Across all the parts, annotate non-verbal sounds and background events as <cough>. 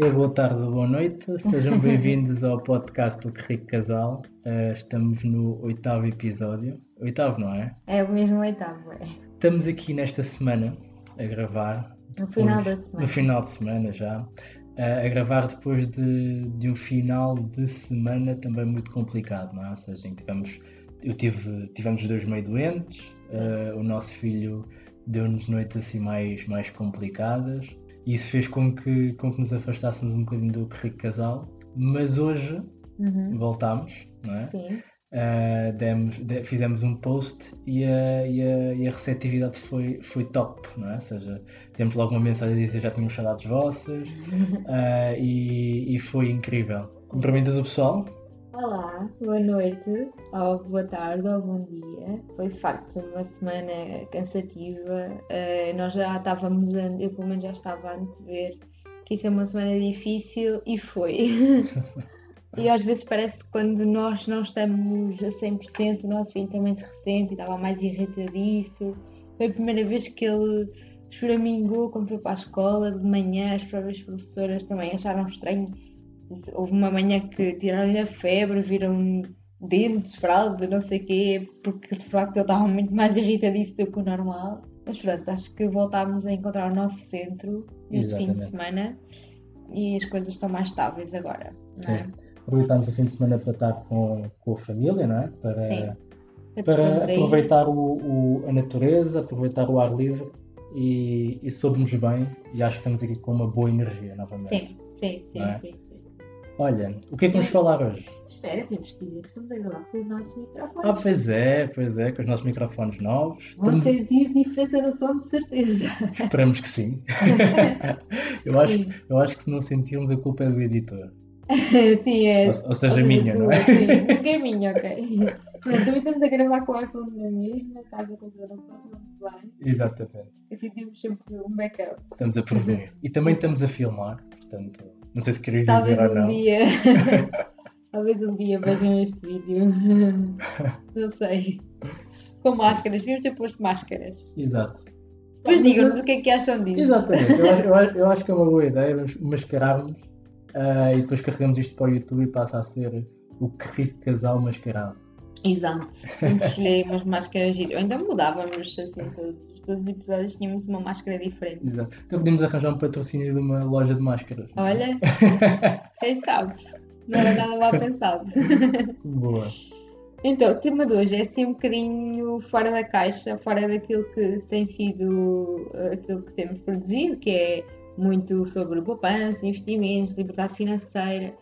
dia, boa tarde, boa noite. Sejam bem-vindos ao podcast do Rico Casal. Uh, estamos no oitavo episódio. Oitavo, não é? É o mesmo oitavo, é. Estamos aqui nesta semana a gravar. No final da semana. No final de semana já. Uh, a gravar depois de, de um final de semana também muito complicado, não é? Ou seja, tivemos, eu tive, tivemos os dois meio doentes, uh, o nosso filho deu-nos noites assim mais, mais complicadas isso fez com que, com que nos afastássemos um bocadinho do rico casal, mas hoje uhum. voltámos, não é? Sim. Uh, demos, de, fizemos um post e a, e a, e a, receptividade foi, foi top, não é? Ou seja, temos logo uma mensagem a dizer já tínhamos saudades vossas uh, <laughs> e, e foi incrível. Cumprimentas o pessoal? Olá, boa noite, ou boa tarde, ou bom dia. Foi de facto uma semana cansativa. Uh, nós já estávamos, a, eu pelo menos já estava a antever que isso é uma semana difícil e foi. <laughs> e às vezes parece que quando nós não estamos a 100%, o nosso filho também se ressente e estava mais irritadiço. Foi a primeira vez que ele choramingou quando foi para a escola de manhã, as próprias professoras também acharam estranho Houve uma manhã que tiraram-lhe a febre, viram dentes, fralda, não sei o quê, porque de facto eu estava muito mais irritadíssimo do que o normal. Mas pronto, acho que voltámos a encontrar o nosso centro este fim de semana e as coisas estão mais estáveis agora. Sim. É? Aproveitámos o fim de semana para estar com, com a família, não é? Para, Sim. Para, aproveitar o, o, a natureza, aproveitar o ar livre e, e soube-nos bem e acho que estamos aqui com uma boa energia novamente. Sim, sim, sim, é? sim. Olha, o que é que vamos falar hoje? Espera, temos que dizer que estamos a gravar com os nossos microfones. Ah, pois é, pois é, com os nossos microfones novos. Vão estamos... sentir diferença no som, de certeza. Esperamos que sim. <laughs> eu, acho, sim. eu acho que se não sentirmos, a culpa é do editor. <laughs> sim, é. Ou, ou seja, ou minha, não é? Sim, <laughs> porque é minha, ok. Pronto, também estamos a gravar com o iPhone na mesma, casa com o não muito bem. Exatamente. Assim temos sempre um backup. Estamos a prevenir. E também estamos a filmar, portanto não sei se querias Talvez dizer um ou não. Dia... <laughs> Talvez um dia vejam este vídeo. <laughs> não sei. Com Sim. máscaras, devíamos ter posto máscaras. Exato. Depois digam-nos o que é que acham disso. Exatamente, eu <laughs> acho, eu acho, eu acho que é uma boa ideia, vamos mascararmos uh, e depois carregamos isto para o YouTube e passa a ser o que rico casal mascarado. Exato, que escolher umas máscaras Ou então mudávamos assim todos. Todos os episódios tínhamos uma máscara diferente. Exato. Então podíamos arranjar um patrocínio de uma loja de máscaras. Olha, <laughs> quem sabe? Não era nada mal pensado. <laughs> Boa. Então, o tema de hoje é assim um bocadinho fora da caixa, fora daquilo que tem sido aquilo que temos produzido, que é muito sobre poupança, investimentos, liberdade financeira.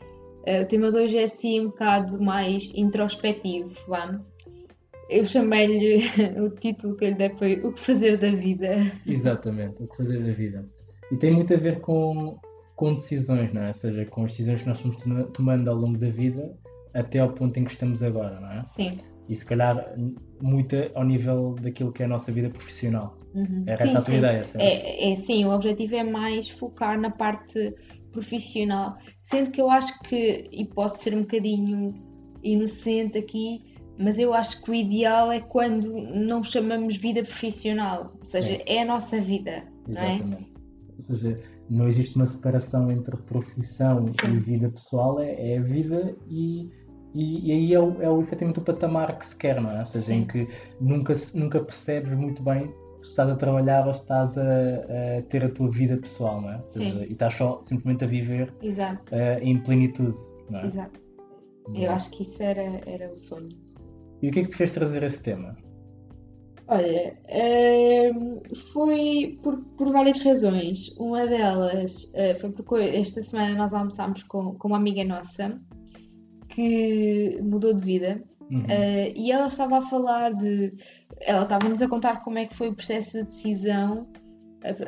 Uh, o tema de hoje é assim um bocado mais introspectivo, vamos? Eu chamei-lhe <laughs> o título que eu lhe dei foi O que fazer da vida. Exatamente, o que fazer da vida. E tem muito a ver com, com decisões, não é? Ou seja, com as decisões que nós fomos tomando ao longo da vida até ao ponto em que estamos agora, não é? Sim. E se calhar muito ao nível daquilo que é a nossa vida profissional. Uhum. Era sim, essa a tua sim. ideia, certo? É, é, sim, o objetivo é mais focar na parte profissional. Sendo que eu acho que, e posso ser um bocadinho inocente aqui, mas eu acho que o ideal é quando não chamamos vida profissional, ou seja, Sim. é a nossa vida. Exatamente. Não é? Ou seja, não existe uma separação entre profissão Sim. e vida pessoal, é, é a vida e, e, e, aí é, o, é o, efetivamente o patamar que se quer, não é? Ou seja, Sim. em que nunca, nunca percebes muito bem estás a trabalhar ou se estás a, a ter a tua vida pessoal, não é? Seja, e estás só simplesmente a viver uh, em plenitude, não é? Exato. Eu acho que isso era, era o sonho. E o que é que te fez trazer esse tema? Olha, ehm, foi por, por várias razões. Uma delas uh, foi porque esta semana nós almoçámos com, com uma amiga nossa que mudou de vida uhum. uh, e ela estava a falar de. Ela estava-nos a contar como é que foi o processo de decisão.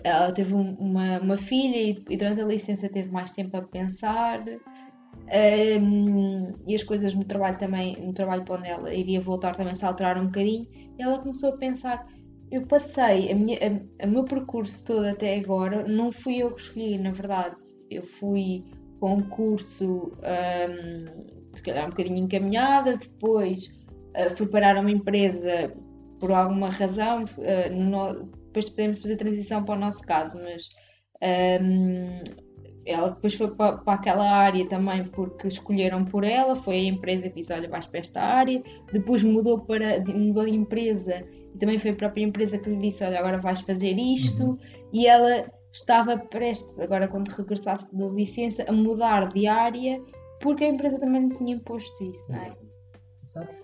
Ela teve um, uma, uma filha e, e durante a licença teve mais tempo a pensar. Um, e as coisas no trabalho também, no trabalho para onde ela iria voltar também se alteraram um bocadinho. E ela começou a pensar: eu passei a a, a meu percurso todo até agora, não fui eu que escolhi, na verdade, eu fui com um curso, um, se calhar um bocadinho encaminhada, depois uh, fui parar uma empresa por alguma razão, uh, no, depois podemos fazer transição para o nosso caso, mas um, ela depois foi para, para, aquela área também porque escolheram por ela, foi a empresa que disse, olha, vais para esta área, depois mudou, para, mudou de empresa e também foi a própria empresa que lhe disse, olha, agora vais fazer isto, uhum. e ela estava prestes, agora quando regressasse da licença, a mudar de área porque a empresa também lhe tinha imposto isso, não é? Exato.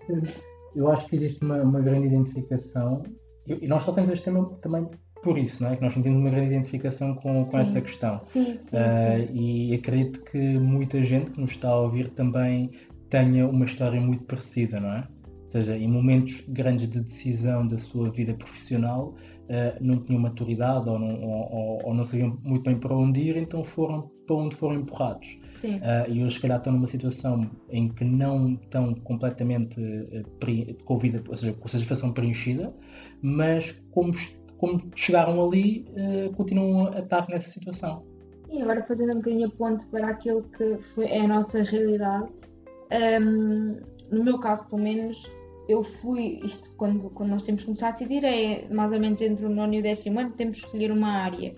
Eu acho que existe uma, uma grande identificação, e nós só temos este tema também por isso, não é? Que nós sentimos uma grande identificação com, com essa questão. Sim, sim, uh, sim. E acredito que muita gente que nos está a ouvir também tenha uma história muito parecida, não é? Ou seja, em momentos grandes de decisão da sua vida profissional, uh, não tinham maturidade ou não, ou, ou não sabiam muito bem para onde ir, então foram para onde foram empurrados. Uh, e hoje, se calhar, estão numa situação em que não estão completamente uh, com a vida, ou seja, com a satisfação preenchida, mas como como chegaram ali, uh, continuam a estar nessa situação. Sim, agora fazendo um bocadinho a ponte para aquilo que foi, é a nossa realidade. Um, no meu caso, pelo menos, eu fui, isto quando, quando nós temos que começar a decidir, é mais ou menos entre o nono e o décimo ano, temos que escolher uma área.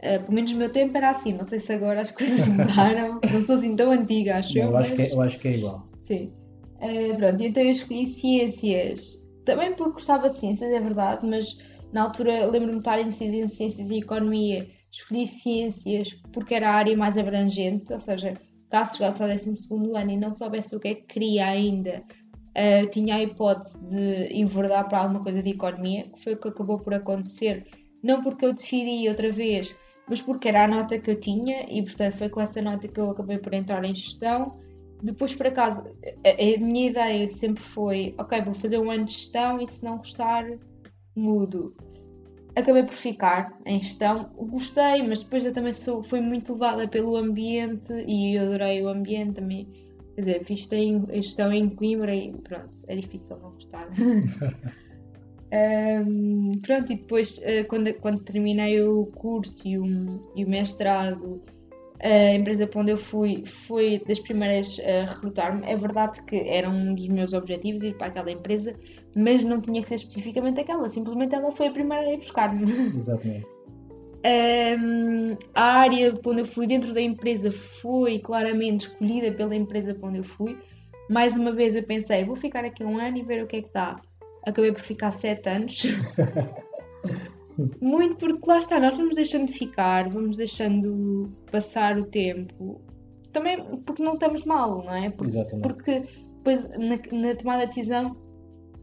Uh, pelo menos no meu tempo era assim, não sei se agora as <laughs> coisas mudaram, não sou assim tão antiga, acho não, eu. Eu, acho que é, eu acho que é igual. Sim. Uh, pronto, então eu escolhi ciências, também porque gostava de ciências, é verdade, mas na altura, lembro-me de estar indecisa entre ciências e economia. Escolhi ciências porque era a área mais abrangente, ou seja, caso chegasse ao 12 ano e não soubesse o que é que queria ainda, uh, tinha a hipótese de enverdar para alguma coisa de economia, que foi o que acabou por acontecer. Não porque eu decidi outra vez, mas porque era a nota que eu tinha e, portanto, foi com essa nota que eu acabei por entrar em gestão. Depois, por acaso, a, a minha ideia sempre foi: ok, vou fazer um ano de gestão e se não gostar, mudo. Acabei por ficar em gestão, gostei, mas depois eu também sou, fui muito levada pelo ambiente e eu adorei o ambiente também. Quer dizer, fiz gestão em Coimbra e pronto, é difícil não gostar. <laughs> um, pronto, e depois, uh, quando, quando terminei o curso e o, e o mestrado, a empresa para onde eu fui foi das primeiras a recrutar-me. É verdade que era um dos meus objetivos ir para aquela empresa, mas não tinha que ser especificamente aquela, simplesmente ela foi a primeira a ir buscar-me. <laughs> Exatamente. Um, a área para onde eu fui dentro da empresa foi claramente escolhida pela empresa para onde eu fui. Mais uma vez eu pensei, vou ficar aqui um ano e ver o que é que dá. Acabei por ficar sete anos. <laughs> Muito porque lá está, nós vamos deixando de ficar, vamos deixando passar o tempo. Também porque não estamos mal, não é? Porque, Exatamente. porque depois na, na tomada de decisão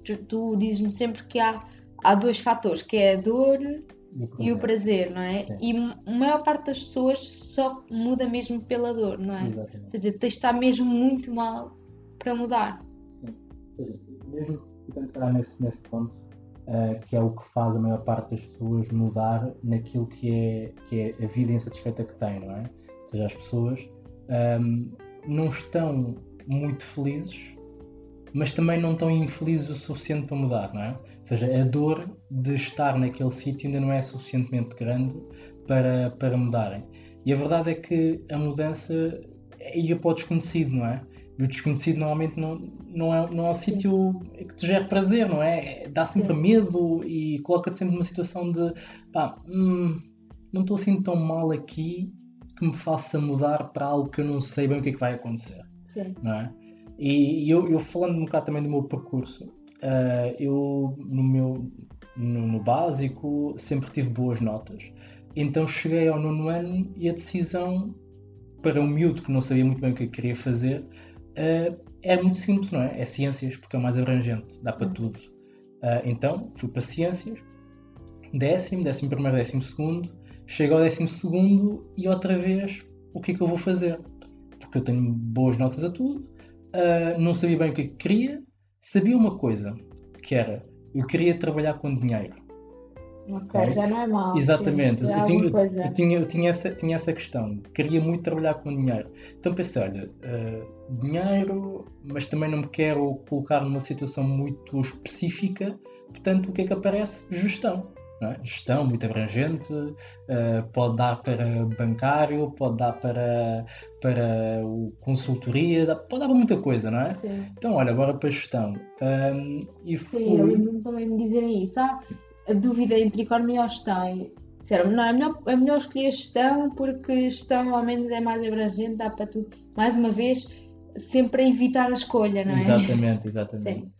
tu, tu dizes-me sempre que há, há dois fatores, que é a dor e o prazer, não é? Sim. E a maior parte das pessoas só muda mesmo pela dor, não é? Exatamente. Ou seja, tens de estar mesmo muito mal para mudar. Sim. Mesmo ficando se nesse, nesse ponto, uh, que é o que faz a maior parte das pessoas mudar naquilo que é, que é a vida insatisfeita que têm, não é? Ou seja, as pessoas um, ehm, não estão muito felizes, mas também não estão infelizes o suficiente para mudar, não é? Ou seja, a dor de estar naquele sítio ainda não é suficientemente grande para, para mudarem. E a verdade é que a mudança ia para o desconhecido, não é? O desconhecido normalmente não, não é, não é um sítio que te gera prazer, não é? Dá sempre Sim. medo e coloca-te sempre numa situação de pá, hum, não estou assim tão mal aqui que me faça mudar para algo que eu não sei bem o que é que vai acontecer. Sim. Não é? E eu, eu falando um bocado também do meu percurso, uh, eu no meu no, no, básico sempre tive boas notas. Então cheguei ao nono ano e a decisão para um miúdo que não sabia muito bem o que é queria fazer uh, é muito simples, não é? É ciências, porque é o mais abrangente, dá para uhum. tudo. Uh, então, fui para ciências, décimo, décimo primeiro, décimo segundo, chego ao décimo segundo e outra vez, o que é que eu vou fazer? Porque eu tenho boas notas a tudo, uh, não sabia bem o que, é que queria, sabia uma coisa, que era, eu queria trabalhar com dinheiro. Ok, já não é mal. Exatamente, sim, eu, tinha, eu, tinha, eu tinha, essa, tinha essa questão, queria muito trabalhar com dinheiro. Então pensei, olha, uh, dinheiro, mas também não me quero colocar numa situação muito específica, portanto o que é que aparece? Gestão. É? Gestão muito abrangente, uh, pode dar para bancário, pode dar para, para o consultoria, pode dar para muita coisa, não é? Sim. Então, olha, agora para gestão. Um, e Sim, eu lembro-me também me dizerem isso. Ah, a dúvida entre economia ou gestão. Disseram, não, é melhor, é melhor escolher gestão porque gestão ao menos é mais abrangente, dá para tudo. Mais uma vez, sempre a evitar a escolha, não é? Exatamente, <laughs> exatamente.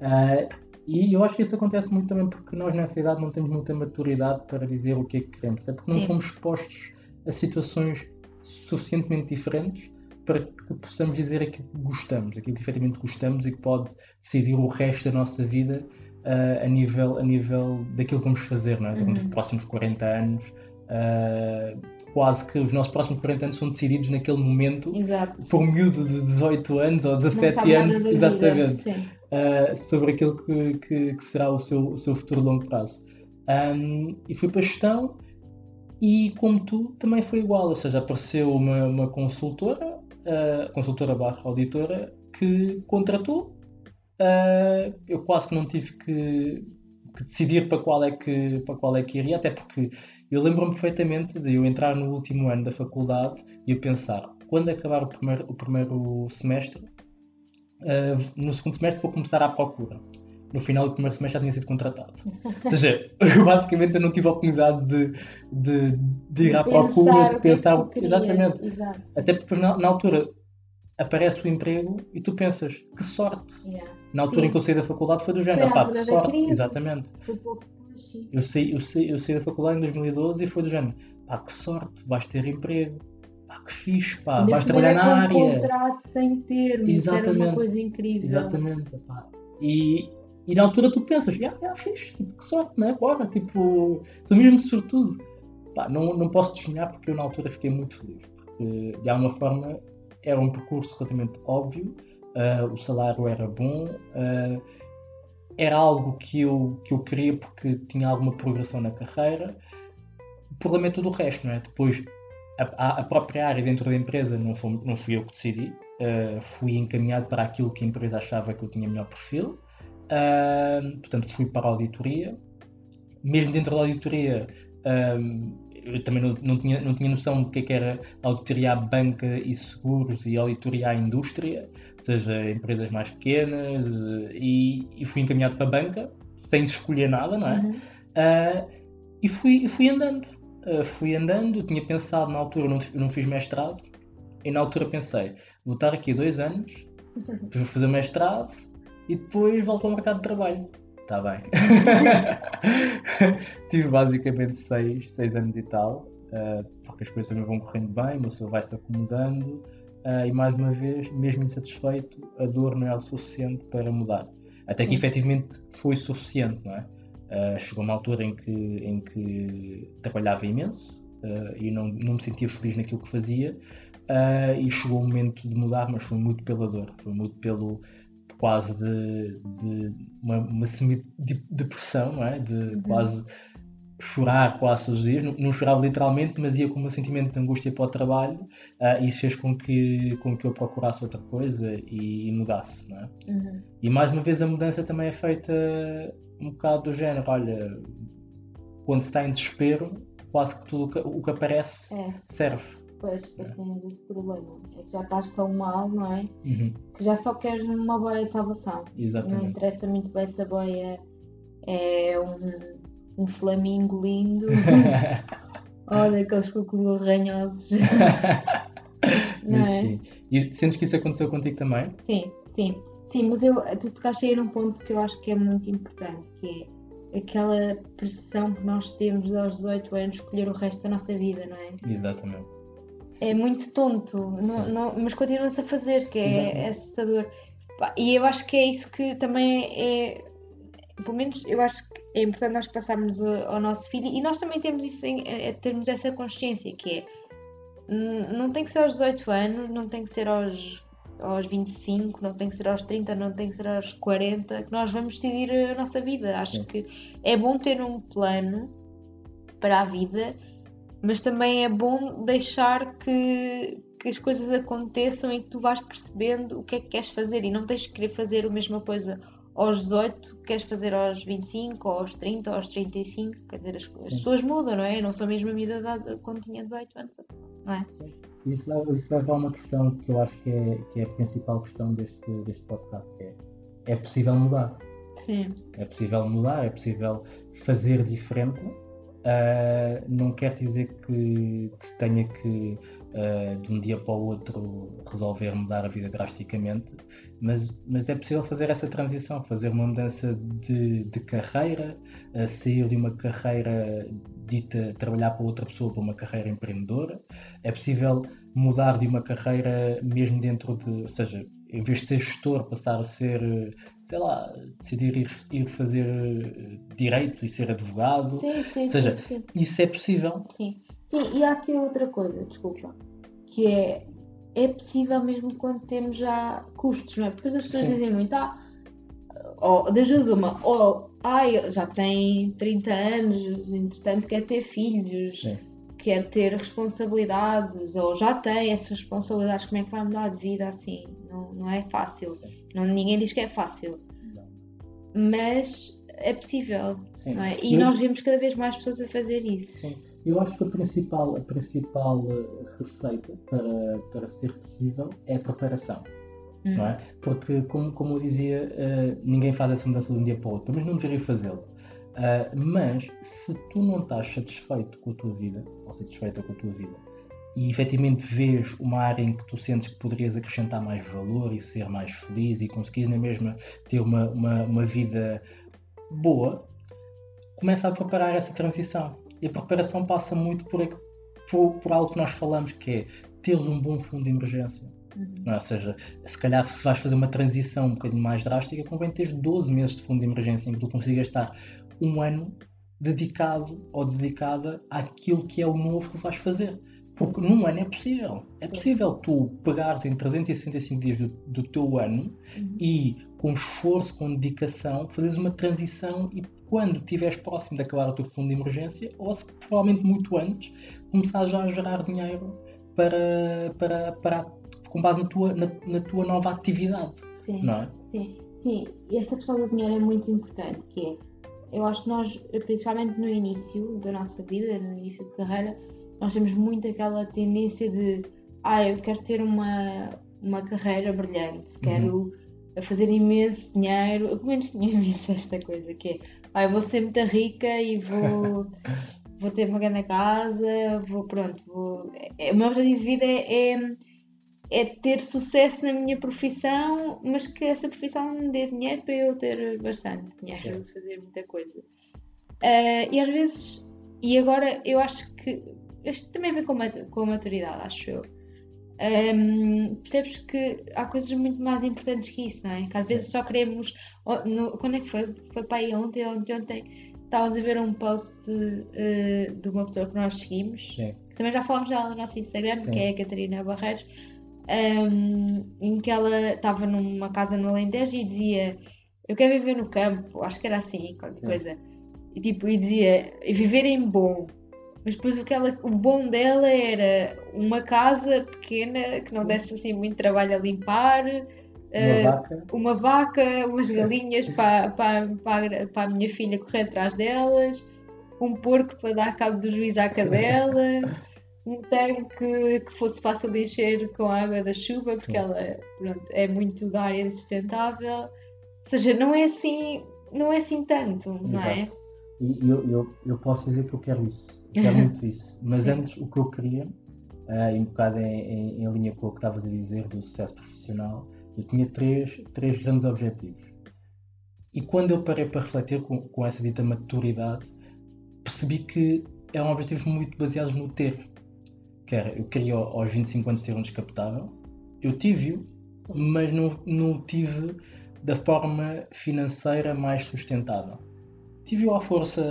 Uh, e eu acho que isso acontece muito também porque nós nessa idade não temos muita maturidade para dizer o que é que queremos, é porque não Sim. fomos expostos a situações suficientemente diferentes para que possamos dizer aquilo que gostamos, aquilo que efetivamente gostamos e que pode decidir o resto da nossa vida uh, a, nível, a nível daquilo que vamos fazer não é? uhum. os próximos 40 anos. Uh, quase que os nossos próximos 40 anos são decididos naquele momento Exato. por um miúdo de 18 anos ou 17 anos, exatamente, uh, sobre aquilo que, que, que, será o seu, o seu futuro longo prazo. Um, e fui para a gestão e como tu também foi igual, ou seja, apareceu uma, uma consultora, uh, consultora barra auditora, que contratou. Uh, eu quase que não tive que, que, decidir para qual, é que, para qual é que iria, até porque eu lembro-me perfeitamente de eu entrar no último ano da faculdade e eu pensar, quando acabar o primeiro, o primeiro semestre, uh, no segundo semestre vou começar à procura no final do primeiro semestre já tinha sido contratado. Ou seja, <laughs> eu basicamente eu não tive a oportunidade de, de, de ir à procura, de pensar. Que é que exatamente. Exato. Até porque na, na, altura aparece o emprego e tu pensas, que sorte. Yeah. Na altura sim. em que eu saí da faculdade foi do género, pá, que sorte. Exatamente. Foi pouco depois, sim. Eu saí, eu, saí, eu saí da faculdade em 2012 e foi do género, pá, que sorte, vais ter emprego. Pá, que fixe, pá, vais trabalhar na área. um contrato sem termos, Exatamente. era uma coisa incrível. Exatamente, pá. E, e na altura tu pensas, ah, yeah, fixe, tipo, que sorte, né? Bora, tipo, sou mesmo sortudo. Pá, não, não posso desenhar porque eu na altura fiquei muito feliz. Porque de alguma forma era um percurso relativamente óbvio, uh, o salário era bom, uh, era algo que eu, que eu queria porque tinha alguma progressão na carreira. O problema é tudo o resto, não é? Depois, a, a própria área dentro da empresa não, não fui eu que decidi, uh, fui encaminhado para aquilo que a empresa achava que eu tinha melhor perfil. Portanto, fui para a auditoria. Mesmo dentro da auditoria, eu também não, não, tinha, não tinha noção do que, é que era auditoria à banca e seguros e auditoria à indústria, ou seja, empresas mais pequenas, e, e fui encaminhado para a banca, sem escolher nada, não é? Uhum. Uh, e, fui, fui andando. Uh, fui andando, tinha pensado na altura, não, não fiz mestrado, e na altura pensei, vou estar aqui dois anos, <laughs> vou fazer mestrado, e depois volto ao mercado de trabalho. Está bem. <laughs> Tive basicamente seis, seis anos e tal, uh, porque as coisas também vão correndo bem, o meu vai se acomodando uh, e mais uma vez, mesmo insatisfeito, a dor não é o suficiente para mudar. Até Sim. que efetivamente foi suficiente, não é? Uh, chegou uma altura em que, em que trabalhava imenso e não, não me sentia feliz naquilo que fazia. e chegou o momento de mudar, mas foi muito pela dor, foi muito pelo, quase de, de uma, uma semi-depressão, não é? De uhum. quase chorar quase todos os dias, não, não, chorava literalmente, mas ia com um sentimento de angústia para o trabalho, uh, isso fez com que, com que eu procurasse outra coisa e, e mudasse, não é? Uhum. E mais uma vez a mudança também é feita um bocado do género, olha, quando se está em desespero, quase que tudo o que, o que aparece é. serve. Pois, depois tens esse problema. É que já estás tão mal, não é? Uhum. Que já só queres uma boia de salvação. Exatamente. Não interessa muito bem se a boia é um, um flamingo lindo <laughs> ou daqueles crocodilos ranhosos. <laughs> mas é? sim. E sentes que isso aconteceu contigo também? Sim, sim. Sim, mas eu, tu tocaste aí num ponto que eu acho que é muito importante, que é aquela pressão que nós temos aos 18 anos escolher o resto da nossa vida, não é? Exatamente é muito tonto, não, não, mas continua-se a fazer, que é, é, assustador. E eu acho que é isso que também é, pelo menos eu acho que é importante nós passarmos ao, ao nosso filho e nós também temos isso em, é, termos essa consciência que é não tem que ser aos 18 anos, não tem que ser aos, aos 25, não tem que ser aos 30, não tem que ser aos 40, que nós vamos decidir a nossa vida. Acho Sim. que é bom ter um plano para a vida mas também é bom deixar que, que as coisas aconteçam e que tu vais percebendo o que é que queres fazer e não tens de querer fazer a mesma coisa aos 18 queres fazer aos 25, ou aos 30, ou aos 35, quer dizer, as, as pessoas mudam, não é? Eu não sou a mesma idade quando tinha 18 anos, não é? Isso leva, isso leva a uma questão que eu acho que é, que é a principal questão deste, deste podcast, que é, é possível mudar. Sim. É possível mudar, é possível fazer diferente Uh, não quer dizer que, que se tenha que uh, de um dia para o outro resolver mudar a vida drasticamente, mas, mas é possível fazer essa transição, fazer uma mudança de, de carreira, uh, sair de uma carreira dita trabalhar para outra pessoa para uma carreira empreendedora. É possível mudar de uma carreira mesmo dentro de, ou seja, em vez de ser gestor, passar a ser, sei lá, decidir ir, ir fazer eh, direito e ser advogado. Sim, sim, ou seja, sim, sim. isso é possível. Sim, sim, e há aqui outra coisa, desculpa, que é é possível mesmo quando temos já custos, não é? Porque as pessoas Sim. dizem muito, ah, ou das duas uma, ou ai, já tem 30 anos, entretanto quer ter filhos, Sim. Quer ter responsabilidades, ou já tem essas responsabilidades, como é que vai mudar de vida assim? Não, não é fácil. Sim. Não, ninguém diz que é fácil, mas é possível, Sim. não é? E Eu- nós vemos cada vez mais pessoas a fazer isso. Sim, eu acho que a principal, a principal eh, receita para, para ser possível é a preparação, Hum. não é? Porque, como, como eu dizia, eh, ninguém faz essa mudança de um dia para o outro, mas não deveria fazê-lo. Ah, mas se tu não estás satisfeito com a tua vida, ou satisfeita com a tua vida, e efetivamente vês uma área em que tu sentes que poderias acrescentar mais valor e ser mais feliz e conseguires na mesma ter uma, uma, uma vida boa, começa a preparar essa transição. E a preparação passa muito por, por, por algo que nós falamos, que é teres um bom fundo de emergência. Uhum. Não é? Ou seja, se calhar se vais fazer uma transição um bocadinho mais drástica, convém teres 12 meses de fundo de emergência em que tu consigas estar um ano dedicado ou dedicada àquilo que é o novo que vais fazer. Porque num ano é possível. É Sim. possível tu pegares em 365 dias do, do teu ano Uhum. e com esforço, com dedicação, fazeres uma transição e quando estiveres próximo de acabar o teu fundo de emergência, ou se provavelmente muito antes, começar já a gerar dinheiro para, para, para com base na tua, na, na tua nova atividade, Sim. não é? Sim, sim, e essa questão do dinheiro é muito importante, que é, eu acho que nós, principalmente no início da nossa vida, no início de carreira, nós temos muito aquela tendência de, ah, eu quero ter uma, uma carreira brilhante, quero fazer imenso dinheiro, eu pelo menos tinha <laughs> visto esta coisa, que é, ah, eu vou ser muito rica e vou, <laughs> vou ter uma grande casa, vou, pronto, vou... é- o meu objetivo de vida é- é é ter sucesso na minha profissão, mas que essa profissão me dê dinheiro para eu ter bastante dinheiro, Sim. para fazer muita coisa. Ah, e às vezes, e agora eu acho que isto também vem com, com a maturidade, acho eu. Ahm, percebes que há coisas muito mais importantes que isso, não é? Que às Sim. vezes só queremos. no- quando é que foi? Foi para aí ontem, ontem, ontem. Estavas a ver um post eh, de uma pessoa que nós seguimos, Sim. que também já falamos dela no nosso Instagram, Sim. que é a Catarina Barreiros, um, em que ela estava numa casa no Alentejo e dizia eu quero viver no campo, acho que era assim, qualquer Sim. coisa. E tipo, e dizia "E viver em bom. Mas depois o, que ela, o bom dela era uma casa pequena que não Sim. desse assim muito trabalho a limpar, Uma eh, vaca, uma vaca, umas galinhas para, para, para, para a minha filha correr atrás delas, um porco para dar cabo do juiz à cadela, <laughs> um tanque que fosse fácil de encher com a água da chuva, porque Sim. ela pronto, é muito da área sustentável. Ou seja, não é assim, não é assim tanto, não é? Exato. E eu, eu, eu posso dizer que eu quero isso, eu quero muito <laughs> isso. Mas Sim. antes, o que eu queria, ah, e um bocado em, em, em linha com o que estavas a dizer do sucesso profissional, eu tinha três, três grandes objetivos. E quando eu parei para refletir com, com essa dita maturidade, percebi que eram objetivos muito baseados no ter. Eu queria ao- aos 25 anos ter um descapotável, eu tive-o, mas não, não o tive da forma financeira mais sustentável. Tive-o à força,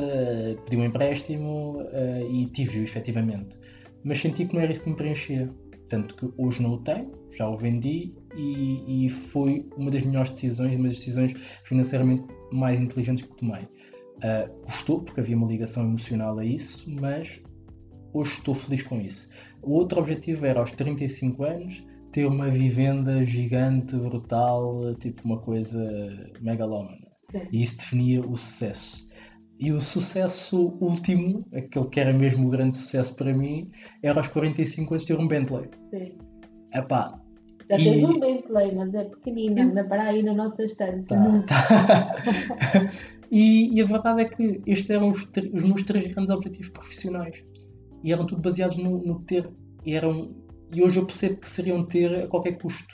pedi um empréstimo eh, e tive-o efetivamente. Mas senti que não era isso que me preenchia. Tanto que hoje não o tenho, já o vendi e, e foi uma das melhores decisões, uma das decisões financeiramente mais inteligentes que tomei. Ah, custou, porque havia uma ligação emocional a isso, mas hoje estou feliz com isso. O outro objetivo era aos 35 anos ter uma vivenda gigante, brutal, tipo uma coisa megalómana. Sim. E isso definia o sucesso. E o sucesso último, aquele que era mesmo o grande sucesso para mim, era aos 45 anos ter um Bentley. Sim. Epá, Já E- tens um Bentley, mas é pequenino, anda para aí na nossa estante. tá, Não sei. tá. E, e, a verdade é que estes eram os, os, meus três grandes objetivos profissionais. E eram tudo baseados no, no ter. E, eram, e hoje eu percebo que seriam ter a qualquer custo.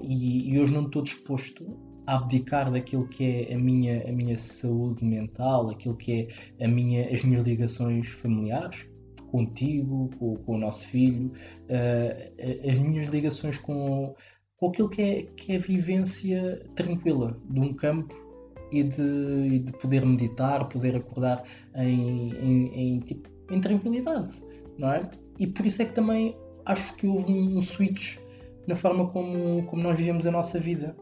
e, e hoje não estou disposto a abdicar daquilo que é a minha, a minha saúde mental, aquilo que é a minha, as minhas ligações familiares, contigo, com, com o nosso filho, uh, as minhas ligações com, com aquilo que é, que é a vivência tranquila de um campo e de, de poder meditar, poder acordar em, em, em, tipo, em, tranquilidade, não é? E por isso é que também acho que houve um, switch na forma como, como nós vivemos a nossa vida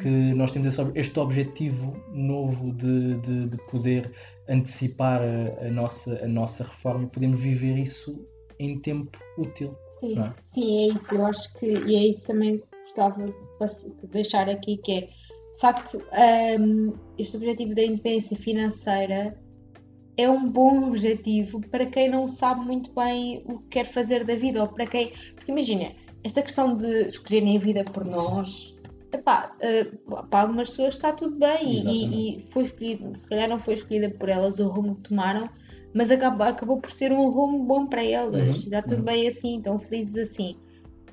que nós temos este objetivo novo de, de, de poder antecipar a, a, nossa, a nossa reforma e podemos viver isso em tempo útil. Sim, é? sim, é isso. Eu acho que e é isso também que gostava de deixar aqui, que é de facto um, este objetivo da independência financeira é um bom objetivo para quem não sabe muito bem o que quer fazer da vida, ou para quem. Porque imagina, esta questão de escolherem a vida por nós epá, uh, para algumas pessoas está tudo bem e, e, foi escolhido, se calhar não foi escolhida por elas o rumo que tomaram, mas acabou, acabou por ser um rumo bom para elas. Uhum, está tudo uhum. bem assim, estão felizes assim.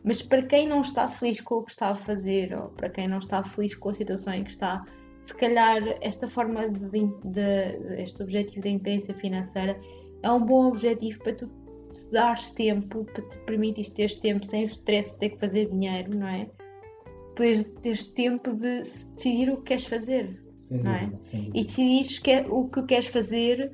Mas para quem não está feliz com o que está a fazer, ou para quem não está feliz com a situação em que está, se calhar esta forma de, de, este objetivo da independência financeira é um bom objetivo para tu te dares tempo, para te permitir ter tempo sem o stress de ter que fazer dinheiro, não é? poderes ter tempo de decidir o que queres fazer. Sem não é? E decidir que, é, o que queres fazer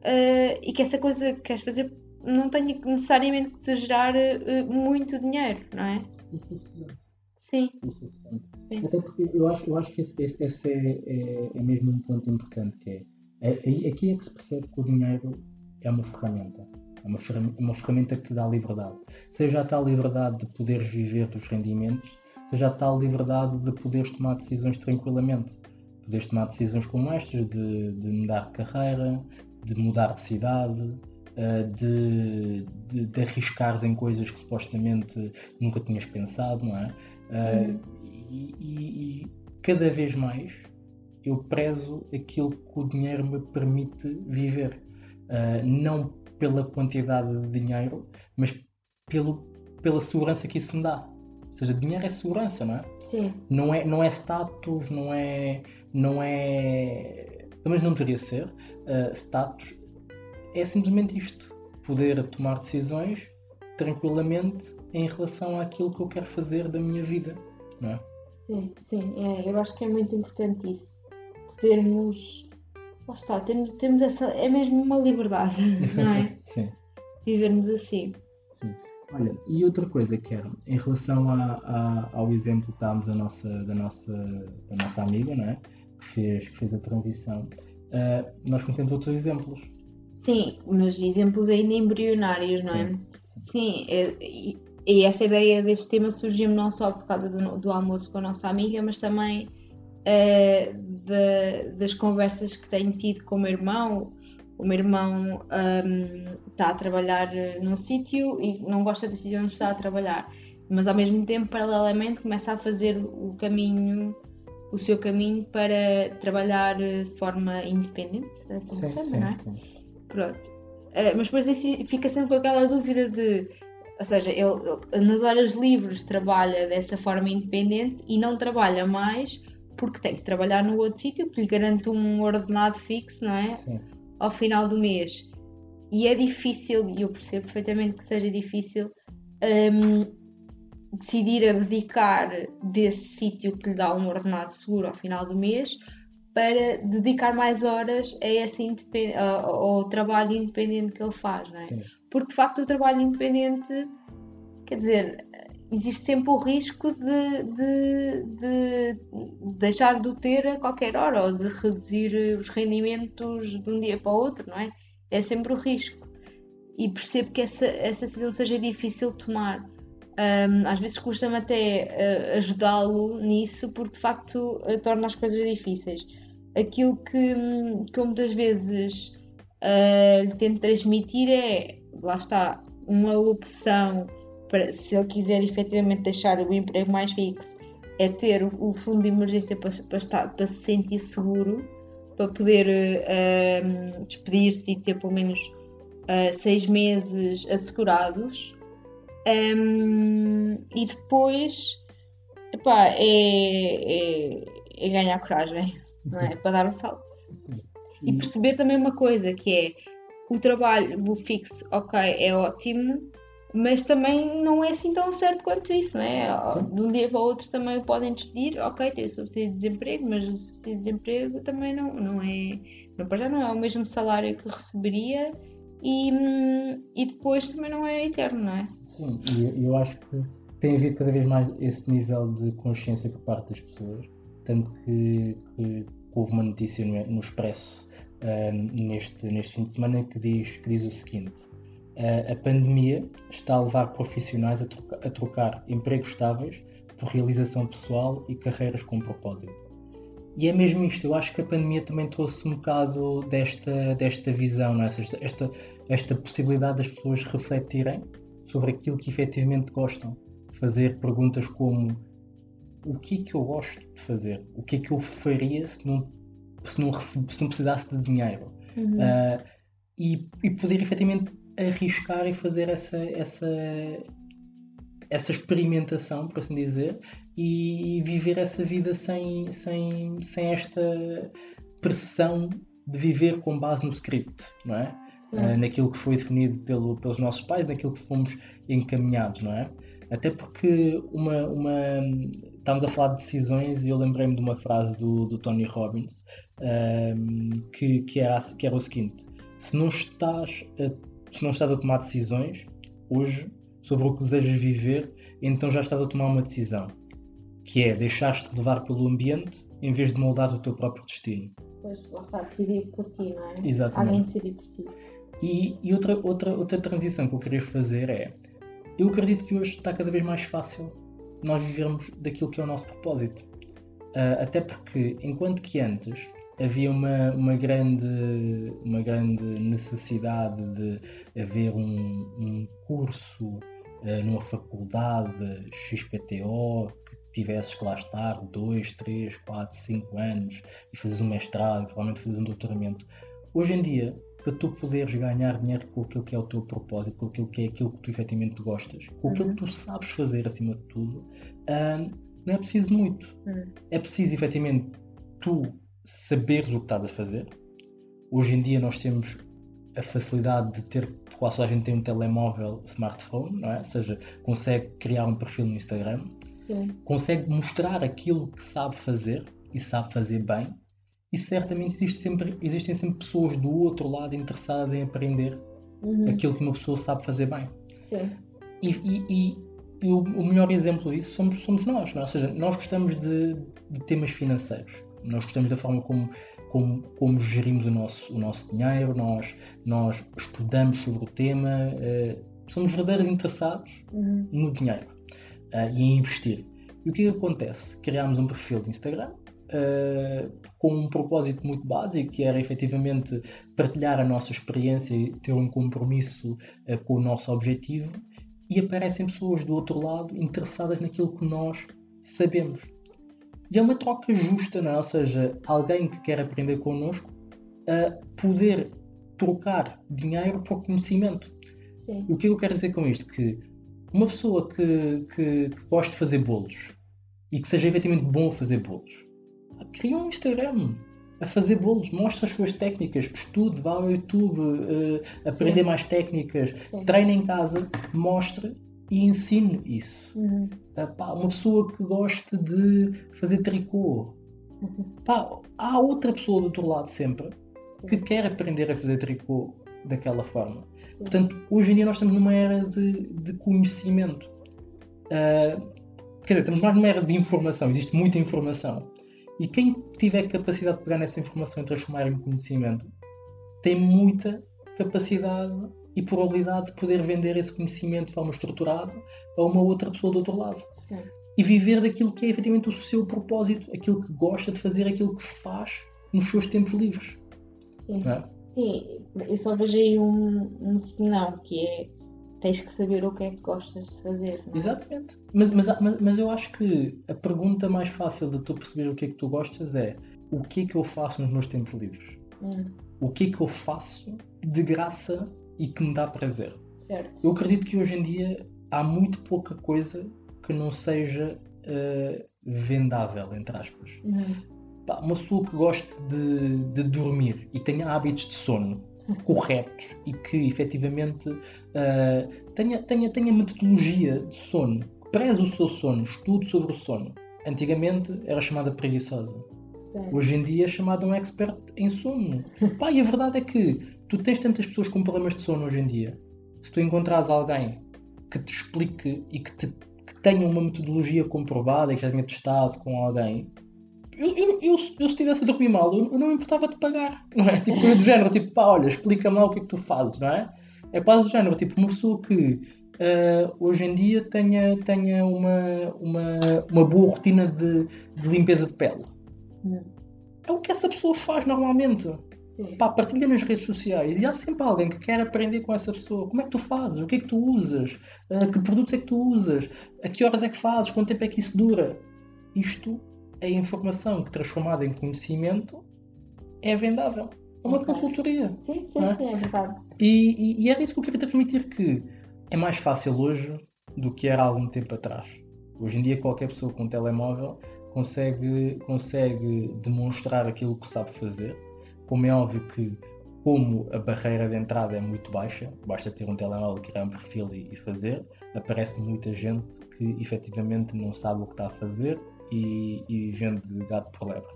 uh, e que essa coisa que queres fazer não tenha necessariamente que te gerar uh, muito dinheiro, não é? Isso é. Sim. Isso é Sim. Até porque eu acho, eu acho que esse, esse, esse é, é, é, mesmo um ponto importante, que é, é, aqui é que se percebe que o dinheiro é uma ferramenta. É uma, ferramenta, uma ferramenta que te dá liberdade. Seja a tal liberdade de poderes viver dos rendimentos, seja a tal liberdade de poderes tomar decisões tranquilamente. Poderes tomar decisões como estas, de, de mudar de carreira, de mudar de cidade, de, de, de arriscares em coisas que supostamente nunca tinhas pensado, não é? Eh, uhum. E, e, e cada vez mais eu prezo aquilo que o dinheiro me permite viver. Uh, não pela quantidade de dinheiro, mas pelo, pela segurança que isso me dá. Ou seja, dinheiro é segurança, não é? Sim. Não é, não é status, não é. Não é. Mas não deveria ser. Uh, status é simplesmente isto: poder tomar decisões tranquilamente em relação àquilo que eu quero fazer da minha vida, não é? Sim, sim, é, eu acho que é muito importante isso. Podermos. Lá está, temos, temos essa. É mesmo uma liberdade, <laughs> não é? sim. Vivermos assim. Sim. Olha, e outra coisa que era, em relação a, a, ao exemplo que estávamos da nossa, da, nossa, da nossa amiga, não é? que, fez, que fez a transição, uh, nós contemos outros exemplos. Sim, mas exemplos ainda embrionários, não é? Sim, sim. sim é, e, e, esta ideia deste tema surgiu não só por causa do, do almoço com a nossa amiga, mas também uh, de, das conversas que tenho tido com o meu irmão o meu irmão um, está a trabalhar eh, num sítio e não gosta do sítio onde está a trabalhar, mas ao mesmo tempo, paralelamente, começa a fazer o caminho, o seu caminho para trabalhar eh, de forma independente, assim sim, chama, não é? Sim. Pronto. Uh, mas depois fica sempre com aquela dúvida de, ou seja, ele, ele nas horas livres trabalha dessa forma independente e não trabalha mais porque tem que trabalhar no outro sítio que lhe garante um ordenado fixo, não é? Sim ao final do mês. E é difícil, e eu percebo perfeitamente que seja difícil, um, decidir abdicar desse sítio que lhe dá um ordenado seguro ao final do mês para dedicar mais horas a esse ao trabalho independente que ele faz, não é? Porque de facto o trabalho independente, quer dizer, existe sempre o risco de, de, de, deixar de o ter a qualquer hora ou de reduzir os rendimentos de um dia para o outro, não é? É sempre o risco. E percebo que essa, essa decisão seja difícil de tomar. Um, às vezes custa-me até uh, ajudá-lo nisso porque de facto uh, torna as coisas difíceis. Aquilo que, que eu muitas vezes uh, lhe tento transmitir é, lá está, uma opção para, se ele quiser efetivamente deixar o emprego mais fixo, é ter o, o fundo de emergência para, para, estar, para se sentir seguro, para poder uh, despedir-se e ter pelo menos uh, seis meses assegurados. Um, e depois epá, é, é, é, ganhar coragem, não é? <laughs> para dar o um salto. Sim. E perceber também uma coisa que é o trabalho, o fixo, ok, é ótimo, mas também não é assim tão certo quanto isso, não é? Sim. De um dia para o outro também o podem despedir, ok, tem o subsídio de desemprego, mas o subsídio de desemprego também não, não é, não, para já não é o mesmo salário que receberia e, e depois também não é eterno, não é? Sim, e eu acho que tem havido cada vez mais esse nível de consciência por parte das pessoas, tanto que, que houve uma notícia no, no Expresso neste, neste fim de semana que diz, que diz o seguinte a pandemia está a levar profissionais a, a trocar empregos estáveis por realização pessoal e carreiras com propósito. E é mesmo isto, eu acho que a pandemia também trouxe um bocado desta, desta visão, é? esta, esta, esta possibilidade das pessoas refletirem sobre aquilo que efetivamente gostam. Fazer perguntas como o que é que eu gosto de fazer? O que é que eu faria se não, se não, recebe, se não precisasse de dinheiro? Uhum. Uh, e, e poder efetivamente arriscar e fazer essa, essa, essa experimentação, por assim dizer, e viver essa vida sem, sem, sem esta pressão de viver com base no script, não é? Uh, naquilo que foi definido pelo, pelos nossos pais, naquilo que fomos encaminhados, não é? Até porque uma, uma, estamos a falar de decisões e eu lembrei-me de uma frase do, do Tony Robbins uh, que, que, era, que era o seguinte: se não estás a se não estás a tomar decisões hoje sobre o que desejas viver, então já estás a tomar uma decisão, que é deixar-te levar pelo ambiente em vez de moldar o teu próprio destino. Pois, lá está, decidir por ti, não é? Exatamente. Alguém decidir por ti. E, e outra, outra, outra transição que eu queria fazer é, eu acredito que hoje está cada vez mais fácil nós vivermos daquilo que é o nosso propósito. Uh, até porque, enquanto que antes havia uma, uma, grande, uma grande necessidade de haver um, um curso uh, numa faculdade XPTO que tivesses que lá estar 2, 3, 4, 5 anos e fazes um mestrado, provavelmente fazes um doutoramento. Hoje em dia, para tu poderes ganhar dinheiro com aquilo que é o teu propósito, com aquilo que é aquilo que tu efetivamente gostas, com aquilo que tu sabes fazer acima de tudo, uh, não é preciso muito. Uhum. É preciso efetivamente tu saberes o que estás a fazer. Hoje em dia nós temos a facilidade de ter, quase a gente tem um telemóvel, smartphone, não é? Ou seja, consegue criar um perfil no Instagram, Sim. consegue mostrar aquilo que sabe fazer e sabe fazer bem, e certamente existe sempre, existem sempre pessoas do outro lado interessadas em aprender uhum. aquilo que uma pessoa sabe fazer bem. Sim. E, e, e, e o, o, melhor exemplo disso somos, somos nós, é? ou seja, nós gostamos de, de temas financeiros nós gostamos da forma como, como, como gerimos o nosso, o nosso dinheiro, nós, nós estudamos sobre o tema, uh, somos verdadeiros interessados uhum. no dinheiro uh, e em investir. E o que, é que acontece? Criámos um perfil de Instagram uh, com um propósito muito básico, que era efetivamente partilhar a nossa experiência e ter um compromisso com o nosso objetivo, e aparecem pessoas do outro lado interessadas naquilo que nós sabemos. E é uma troca justa, não é? Ou seja, alguém que quer aprender connosco a poder trocar dinheiro por conhecimento. Sim. O que eu quero dizer com isto? Que uma pessoa que, que, que gosta de fazer bolos e que seja efetivamente bom a fazer bolos, cria um Instagram a fazer bolos, mostra as suas técnicas, estude, vá ao YouTube, uh, aprender Sim. mais técnicas, Sim. treine em casa, mostre e ensine isso. Uhum. Uh, pá, uma pessoa que goste de fazer tricô. Uhum. Pá, há outra pessoa do outro lado sempre Sim. que quer aprender a fazer tricô daquela forma. Portanto, hoje em dia nós estamos numa era de, de conhecimento. Uh, quer dizer, estamos mais numa era de informação, existe muita informação. E quem tiver capacidade de pegar nessa informação e transformar em conhecimento tem muita capacidade e probabilidade de poder vender esse conhecimento de forma estruturada a uma outra pessoa do outro lado. Sim. E viver daquilo que é efetivamente o seu propósito, aquilo que gosta de fazer, aquilo que faz nos seus tempos livres. Sim, é? Sim eu só vejo aí um, um senão, que é tens que saber o que é que gostas de fazer. É? Exatamente. Mas, mas, mas, mas eu acho que a pergunta mais fácil de tu perceber o que é que tu gostas é o que é que eu faço nos meus tempos livres? Hum, O que é que eu faço de graça e que me dá prazer? certo. Eu acredito que hoje em dia há muito pouca coisa que não seja eh, vendável, entre aspas. Pá, uma pessoa que goste de, de dormir e tenha hábitos de sono corretos e que efetivamente eh, tenha, tenha, tenha metodologia de sono, que preze o seu sono, estude sobre o sono. Antigamente era chamada preguiçosa. certo. Hoje em dia é chamado um expert em sono. <laughs> Pá, e a verdade é que tu tens tantas pessoas com problemas de sono hoje em dia. Se tu encontrares alguém que te explique e que, te- que tenha uma metodologia comprovada e que já tenha testado com alguém, eu, eu, eu, se eu se estivesse a dormir mal, eu, eu não me importava de pagar. Não é? Tipo, do género, tipo, pá, olha, explica-me lá o que é que tu fazes, não é? É quase do género, tipo, uma pessoa que ah, hoje em dia tenha, tenha uma, uma, uma boa rotina de, de limpeza de pele. Hum, É o que essa pessoa faz normalmente. sim. Pá, partilha nas redes sociais e há sempre alguém que quer aprender com essa pessoa. Como é que tu fazes? O que é que tu usas? Ah, que produtos é que tu usas? A que horas é que fazes? Quanto tempo é que isso dura? Isto é informação que, transformada em conhecimento, é vendável. É uma consultoria. Sim, sim, é? sim, é verdade. E, e, e era isso que eu queria transmitir, que é mais fácil hoje do que era há algum tempo atrás. Hoje em dia qualquer pessoa com um telemóvel consegue, consegue demonstrar aquilo que sabe fazer. Como é óbvio que como a barreira de entrada é muito baixa, basta ter um telemóvel, criar um perfil e, e fazer, aparece muita gente que efetivamente não sabe o que está a fazer e, e vende gato por lebre.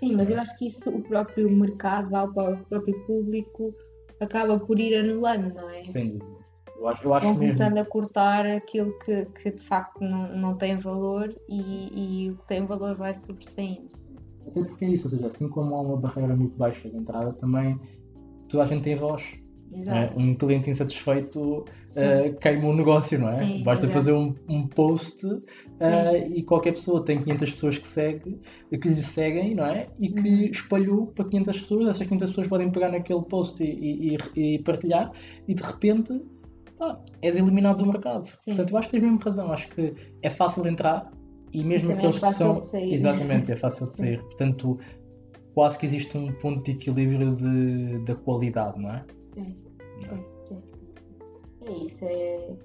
Sim, mas eu acho que isso o próprio mercado, o próprio público, acaba por ir anulando, não é? Sem dúvida. Eu acho, eu acho Vão mesmo. começando a cortar aquilo que, que de facto não, não tem valor e, e o que tem valor vai sobressaindo. Até porque é isso, ou seja, assim como há uma barreira muito baixa de entrada, também toda a gente tem voz. é? Exato. Um cliente insatisfeito Eh, queima o negócio, não é? Sim, Basta exato. fazer um, um post eh, e qualquer pessoa tem 500 pessoas que, segue, que lhe seguem, não é? E que Uhum. espalhou para 500 pessoas, essas 500 pessoas podem pegar naquele post e, e- e- partilhar e de repente pá, és eliminado do mercado. Sim. Portanto, eu acho que tens mesmo razão, acho que é fácil entrar e mesmo também é aqueles que fácil são. de sair. Exatamente, é fácil de <laughs> sair. Portanto, quase que existe um ponto de equilíbrio de, da qualidade, não é? Sim, sim, sim, sim. É isso, é,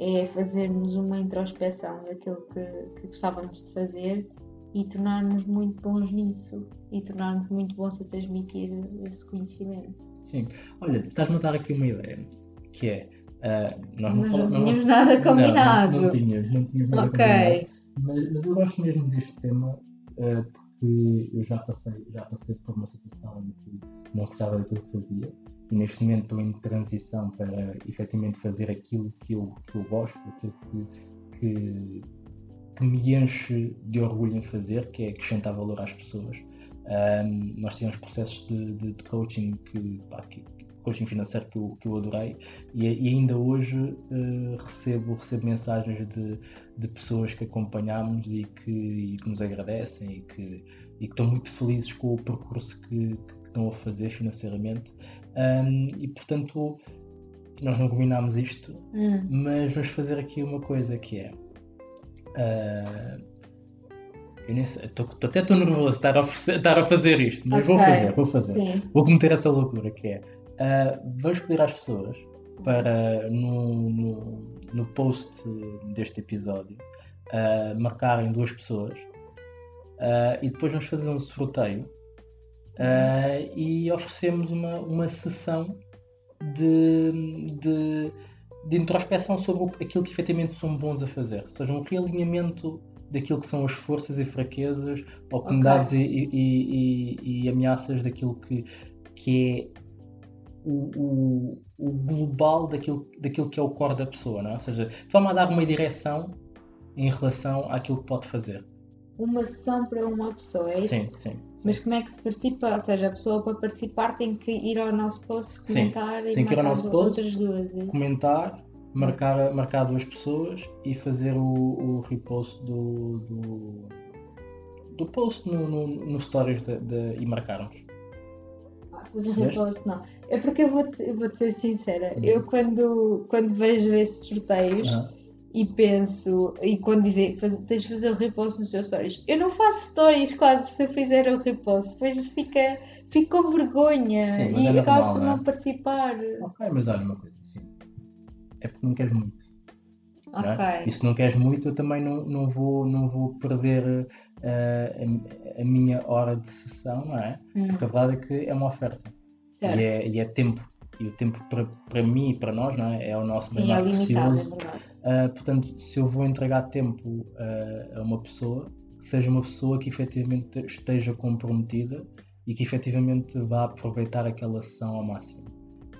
é fazermos uma introspeção daquilo que, que gostávamos de fazer e tornarmos muito bons nisso e tornarmos muito bons a transmitir esse conhecimento. Sim. Olha, estás-me a dar aqui uma ideia, que é. ah, nós Nós fala- não tínhamos nada não, combinado. Não, não tínhamos, não tínhamos nada Ok. combinado. Mas, mas eu gosto mesmo deste tema ah, porque eu já passei, já passei por uma situação em que não gostava daquilo que fazia neste momento estou em transição para efetivamente fazer aquilo que eu, que eu gosto, aquilo que, que, que me enche de orgulho em fazer, que é acrescentar valor às pessoas. Ahm, nós tivemos processos de, de- de coaching que, pá, que- coaching financeiro que eu, que eu adorei e, e ainda hoje eh, recebo, recebo mensagens de, de pessoas que acompanhamos e que, e que nos agradecem e que, e que estão muito felizes com o percurso que, que estão a fazer financeiramente Ahm, e portanto nós não combinámos isto Hum, mas vamos fazer aqui uma coisa que é. ah, eu nem sei, tô- tô- até estou nervoso de estar a, estar a fazer isto, mas vou ok, fazer, vou fazer. Sim. Vou cometer essa loucura que é. ah, vamos pedir às pessoas para no, no, no post deste episódio ah, marcarem duas pessoas ah, e depois vamos fazer um sorteio ah, e oferecemos uma, uma sessão de, de, de introspeção sobre aquilo que efetivamente somos bons a fazer, ou seja, um realinhamento daquilo que são as forças e fraquezas, oportunidades e, e- e- e ameaças daquilo que, que é o, o- o global daquilo, daquilo que é o core da pessoa, não é? ou seja, forma a dar uma direção em relação àquilo que pode fazer. Uma sessão para uma pessoa, é isso? Sim, sim. Sim. Mas como é que se participa? Ou seja, a pessoa para participar tem que ir ao nosso post, Sim, comentar e tem que ir ao nosso post, outras duas. é comentar, marcar, marcar duas pessoas e fazer o, o repost do, do, do post no, no, no stories de, de- e marcarmos. Ah, fazer repost, não. É porque eu vou-te vou ser sincera, eu quando, quando vejo esses sorteios Ah, e penso, e quando dizem faz- tens de fazer o repost nos teus stories, eu não faço stories quase se eu fizer o repost, depois fica, fico com vergonha Sim, e é acabo por não é? participar. ok, mas olha uma coisa assim. É porque não queres muito. não Ok. é? E se não queres muito, eu também não, não, vou, não vou perder eh, a, a minha hora de sessão, não é? Hum, Porque a verdade é que é uma oferta. certo. E é, e é tempo. E o tempo para, para mim e para nós não é? é o nosso bem Sim, é mais limitado, precioso. é. Ah, portanto, se eu vou entregar tempo ah, a uma pessoa, que seja uma pessoa que efetivamente esteja comprometida e que efetivamente vá aproveitar aquela sessão ao máximo.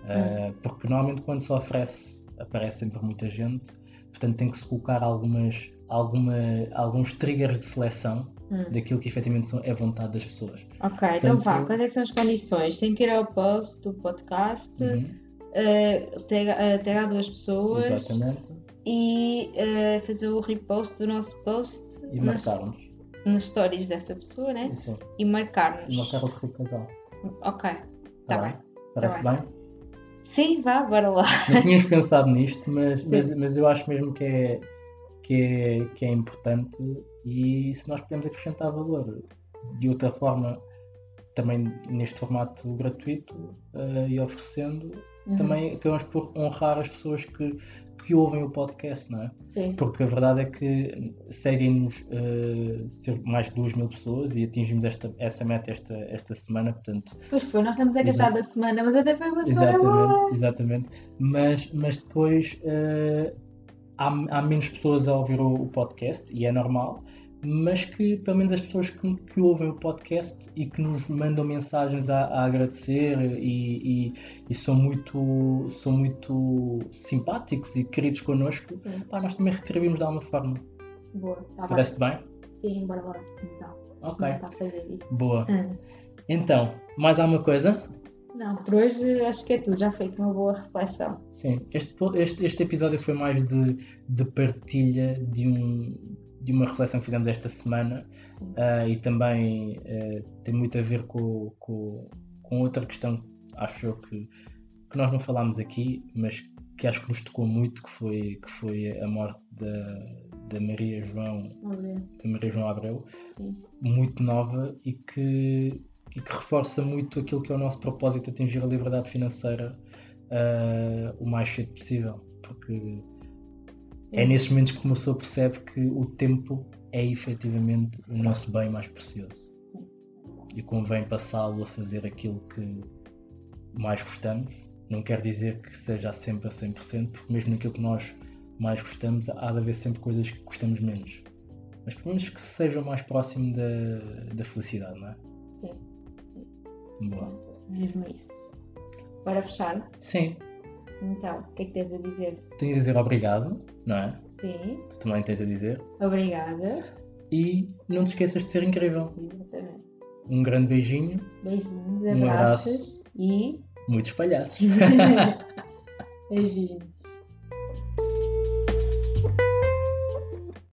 Ah, Porque normalmente quando se oferece, aparece sempre muita gente, portanto tem que se colocar algumas, alguma, alguns triggers de seleção Hum. daquilo que efetivamente é vontade das pessoas. Ok, então vá, Portanto- quais é que são as condições? Tem que ir ao post do podcast, Uhum, uh, tag- uh, duas pessoas exatamente. e uh, fazer o repost do nosso post E nos stories dessa pessoa, né? Isso. E marcar-nos. E marcar o perfil casal. Ok, Tá tá bem? bem. Parece Tá bem? Sim, vá, bora lá. Não tínhamos pensado nisto, mas, <laughs> Sim. mas, mas eu acho mesmo que é, que, é, que é importante e se nós podemos acrescentar valor de outra forma, também neste formato gratuito eh, e oferecendo, Uhum. também acabamos por honrar as pessoas que, que ouvem o podcast, não é? Sim, Porque a verdade é que seguem-nos ser mais de 2 mil pessoas e atingimos esta, essa meta esta, esta semana, portanto pois foi, nós estamos a gastar da semana, mas até foi uma semana boa. Exatamente, exatamente. Mas, mas depois eh, há, há menos pessoas a ouvir o, o podcast e é normal, mas que pelo menos as pessoas que, que ouvem o podcast e que nos mandam mensagens a, a agradecer e, e- e são muito são muito simpáticos e queridos connosco, pá, nós também retribuímos de alguma forma. boa, tá bem. Parece bem? Sim, bora lá. Então, Ok. isso. Boa. Hum. Então, mais alguma coisa? Não, por hoje acho que é tudo, já foi uma boa reflexão. Sim, este, este, este episódio foi mais de, de partilha de, um, de uma reflexão que fizemos esta semana ah, e também eh, tem muito a ver com, com, com outra questão, acho eu, que, que nós não falámos aqui, mas que acho que nos tocou muito, que foi, que foi a morte da, da Maria João, Obrigada. da Maria João Abreu, Sim. muito nova e que, e que reforça muito aquilo que é o nosso propósito atingir a liberdade financeira ah, o mais cedo possível. Porque é Sim. nesses momentos que uma pessoa percebe que o tempo é efetivamente o nosso bem mais precioso. Sim. E convém passá-lo a fazer aquilo que mais gostamos. Não quer dizer que seja sempre a 100%, porque mesmo naquilo que nós mais gostamos, há de haver sempre coisas que gostamos menos. Mas pelo menos que sejam mais próximo da, da felicidade, não é? Boa. Mesmo isso. Bora fechar? Sim, Então, o que é que tens a dizer? tenho a dizer obrigado, não é? Sim, Tu também tens a dizer. obrigada. E não te esqueças de ser incrível. Exatamente. Um grande beijinho, Beijinhos, Um abraços e muitos palhaços. <laughs> <laughs> beijinhos.